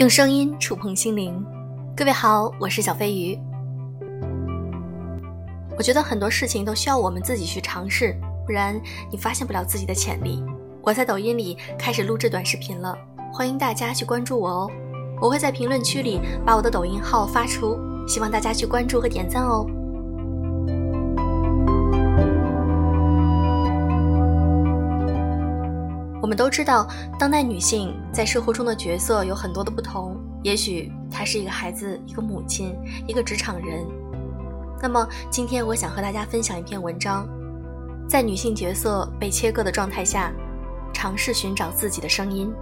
用声音触碰心灵，各位好，我是小飞鱼。我觉得很多事情都需要我们自己去尝试，不然你发现不了自己的潜力。我在抖音里开始录制短视频了，欢迎大家去关注我哦。我会在评论区里把我的抖音号发出，希望大家去关注和点赞哦。我们都知道，当代女性在生活中的角色有很多的不同。也许她是一个孩子，一个母亲，一个职场人。那么，今天我想和大家分享一篇文章，在女性角色被切割的状态下，尝试寻找自己的声音。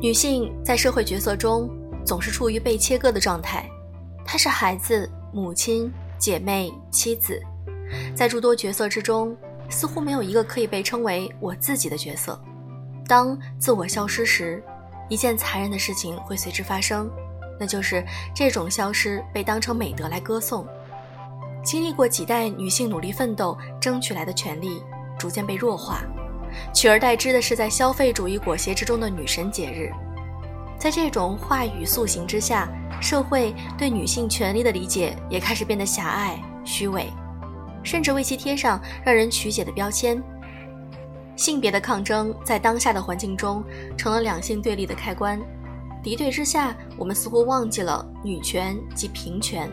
女性在社会角色中总是处于被切割的状态，她是孩子。母亲、姐妹、妻子，在诸多角色之中，似乎没有一个可以被称为我自己的角色。当自我消失时，一件残忍的事情会随之发生，那就是这种消失被当成美德来歌颂。经历过几代女性努力奋斗争取来的权利，逐渐被弱化，取而代之的是在消费主义裹挟之中的女神节日。在这种话语塑形之下。社会对女性权利的理解也开始变得狭隘、虚伪，甚至为其贴上让人曲解的标签。性别的抗争在当下的环境中成了两性对立的开关。敌对之下，我们似乎忘记了女权及平权。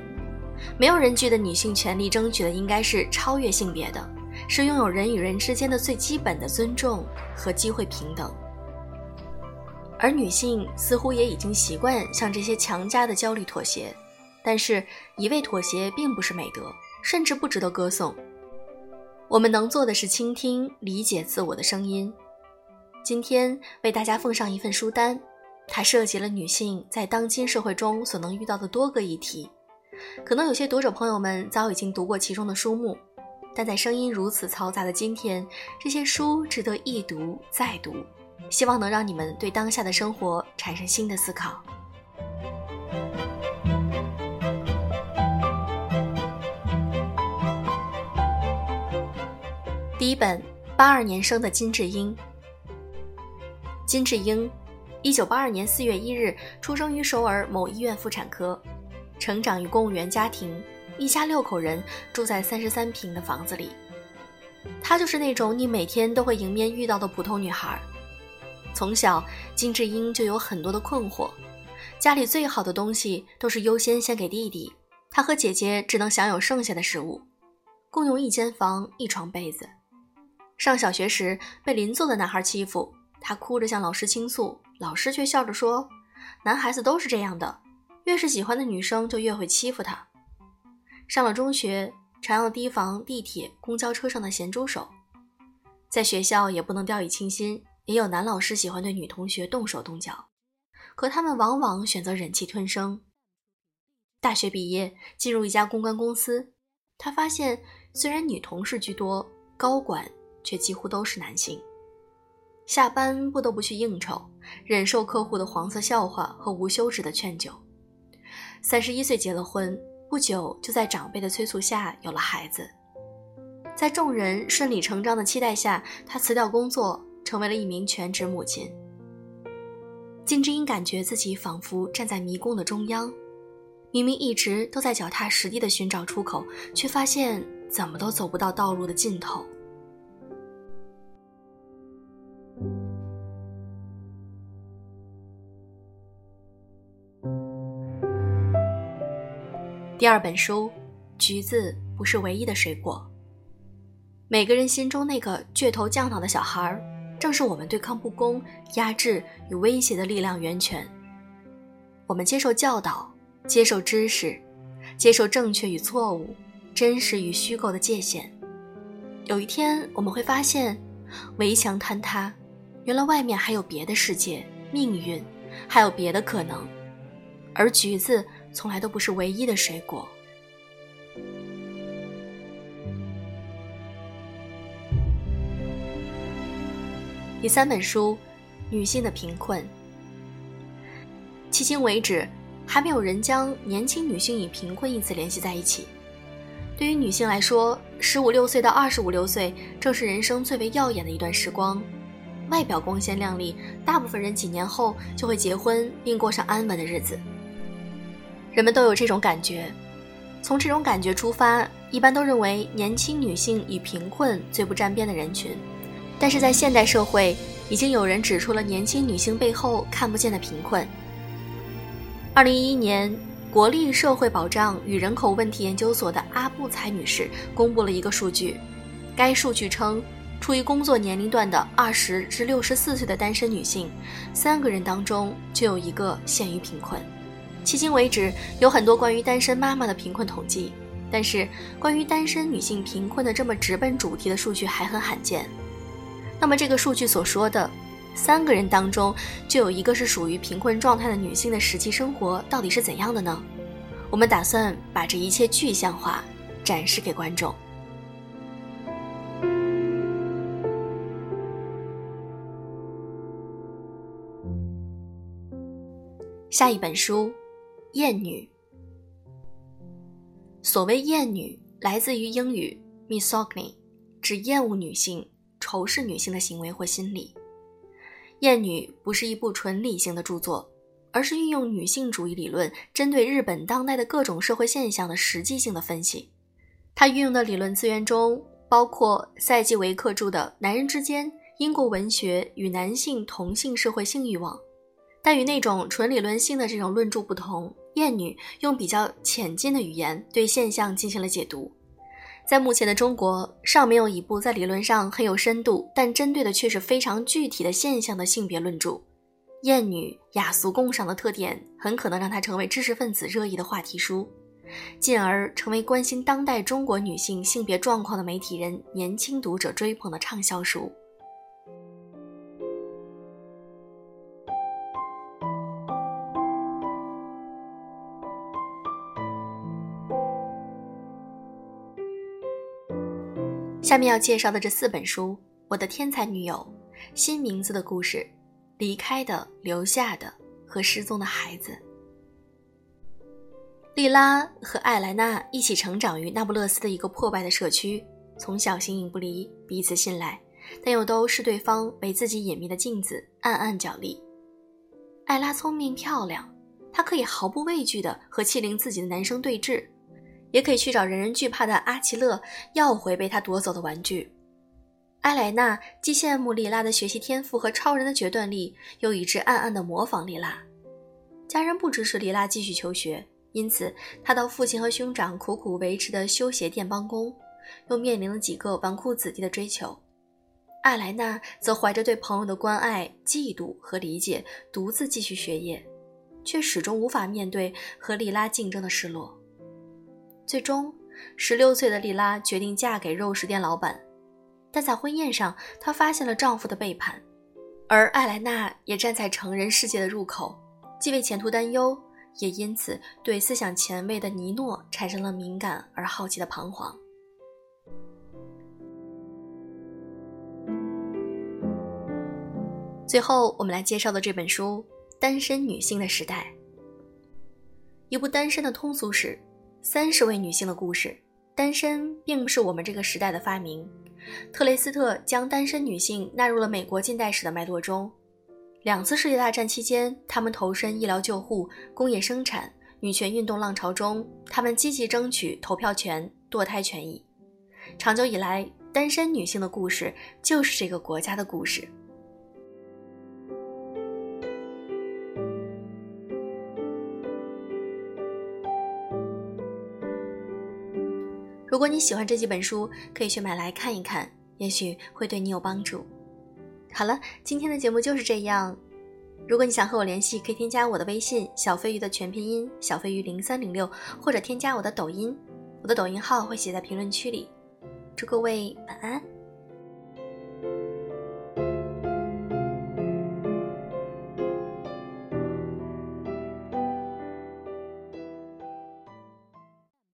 没有人觉得女性权利争取的应该是超越性别的，是拥有人与人之间的最基本的尊重和机会平等。而女性似乎也已经习惯向这些强加的焦虑妥协，但是一味妥协并不是美德，甚至不值得歌颂。我们能做的是倾听、理解自我的声音。今天为大家奉上一份书单，它涉及了女性在当今社会中所能遇到的多个议题。可能有些读者朋友们早已经读过其中的书目，但在声音如此嘈杂的今天，这些书值得一读再读。希望能让你们对当下的生活产生新的思考。第一本，八二年生的金智英。金智英，一九八二年四月一日出生于首尔某医院妇产科，成长于公务员家庭，一家六口人住在三十三平的房子里。她就是那种你每天都会迎面遇到的普通女孩。从小，金智英就有很多的困惑。家里最好的东西都是优先先给弟弟，她和姐姐只能享有剩下的食物，共用一间房、一床被子。上小学时被邻座的男孩欺负，她哭着向老师倾诉，老师却笑着说：“男孩子都是这样的，越是喜欢的女生就越会欺负他。”上了中学，常要提防地铁、公交车上的咸猪手，在学校也不能掉以轻心。也有男老师喜欢对女同学动手动脚，可他们往往选择忍气吞声。大学毕业，进入一家公关公司，他发现虽然女同事居多，高管却几乎都是男性。下班不得不去应酬，忍受客户的黄色笑话和无休止的劝酒。三十一岁结了婚，不久就在长辈的催促下有了孩子。在众人顺理成章的期待下，他辞掉工作。成为了一名全职母亲，金智英感觉自己仿佛站在迷宫的中央，明明一直都在脚踏实地的寻找出口，却发现怎么都走不到道路的尽头。第二本书，橘子不是唯一的水果。每个人心中那个倔头犟脑的小孩儿。正是我们对抗不公、压制与威胁的力量源泉。我们接受教导，接受知识，接受正确与错误、真实与虚构的界限。有一天，我们会发现，围墙坍塌，原来外面还有别的世界、命运，还有别的可能。而橘子从来都不是唯一的水果。第三本书，女性的贫困。迄今为止，还没有人将年轻女性与贫困一词联系在一起。对于女性来说，十五六岁到二十五六岁正是人生最为耀眼的一段时光，外表光鲜亮丽，大部分人几年后就会结婚并过上安稳的日子。人们都有这种感觉，从这种感觉出发，一般都认为年轻女性与贫困最不沾边的人群。但是在现代社会，已经有人指出了年轻女性背后看不见的贫困。二零一一年。国立社会保障与人口问题研究所的阿布才女士公布了一个数据，该数据称，处于工作年龄段的二十至六十四岁的单身女性，三个人当中就有一个陷于贫困。迄今为止，有很多关于单身妈妈的贫困统计，但是关于单身女性贫困的这么直奔主题的数据还很罕见。那么这个数据所说的三个人当中就有一个是属于贫困状态的女性的实际生活到底是怎样的呢？我们打算把这一切具象化，展示给观众。下一本书，《厌女》。所谓厌女，来自于英语 misogyny，指厌恶女性、仇视女性的行为或心理。《厌女》不是一部纯理性的著作。而是运用女性主义理论，针对日本当代的各种社会现象的实际性的分析。他运用的理论资源中包括赛季维克著的《男人之间：英国文学与男性同性社会性欲望》，但与那种纯理论性的这种论著不同，厌女用比较浅近的语言对现象进行了解读。在目前的中国，尚没有一部在理论上很有深度，但针对的却是非常具体的现象的性别论著。艳女雅俗共赏的特点，很可能让它成为知识分子热议的话题书，进而成为关心当代中国女性性别状况的媒体人、年轻读者追捧的畅销书。下面要介绍的这四本书，《我的天才女友》，新名字的故事。离开的、留下的和失踪的孩子。莉拉和艾莱娜一起成长于那不勒斯的一个破败的社区，从小形影不离，彼此信赖，但又都视对方为自己隐秘的镜子，暗暗角力。艾拉聪明漂亮，她可以毫不畏惧地和欺凌自己的男生对峙，也可以去找人人惧怕的阿奇勒要回被他夺走的玩具。埃莱娜既羡慕莉拉的学习天赋和超人的决断力，又一直暗暗地模仿莉拉。家人不支持莉拉继续求学，因此她到父亲和兄长苦苦维持的修鞋店帮工，又面临了几个纨绔子弟的追求。艾莱娜则怀着对朋友的关爱、嫉妒和理解，独自继续学业，却始终无法面对和莉拉竞争的失落。最终，十六岁的莉拉决定嫁给肉食店老板。但在婚宴上，她发现了丈夫的背叛，而艾莱娜也站在成人世界的入口，既为前途担忧，也因此对思想前卫的尼诺产生了敏感而好奇的彷徨。最后，我们来介绍的这本书《单身女性的时代》，一部单身的通俗史，三十位女性的故事。单身并不是我们这个时代的发明。特雷斯特将单身女性纳入了美国近代史的脉络中。两次世界大战期间，她们投身医疗救护、工业生产、女权运动浪潮中，她们积极争取投票权、堕胎权益。长久以来，单身女性的故事就是这个国家的故事。如果你喜欢这几本书，可以去买来看一看，也许会对你有帮助。好了，今天的节目就是这样。如果你想和我联系，可以添加我的微信“小飞鱼”的全拼音“小飞鱼零三零六”，或者添加我的抖音，我的抖音号会写在评论区里。祝各位晚安。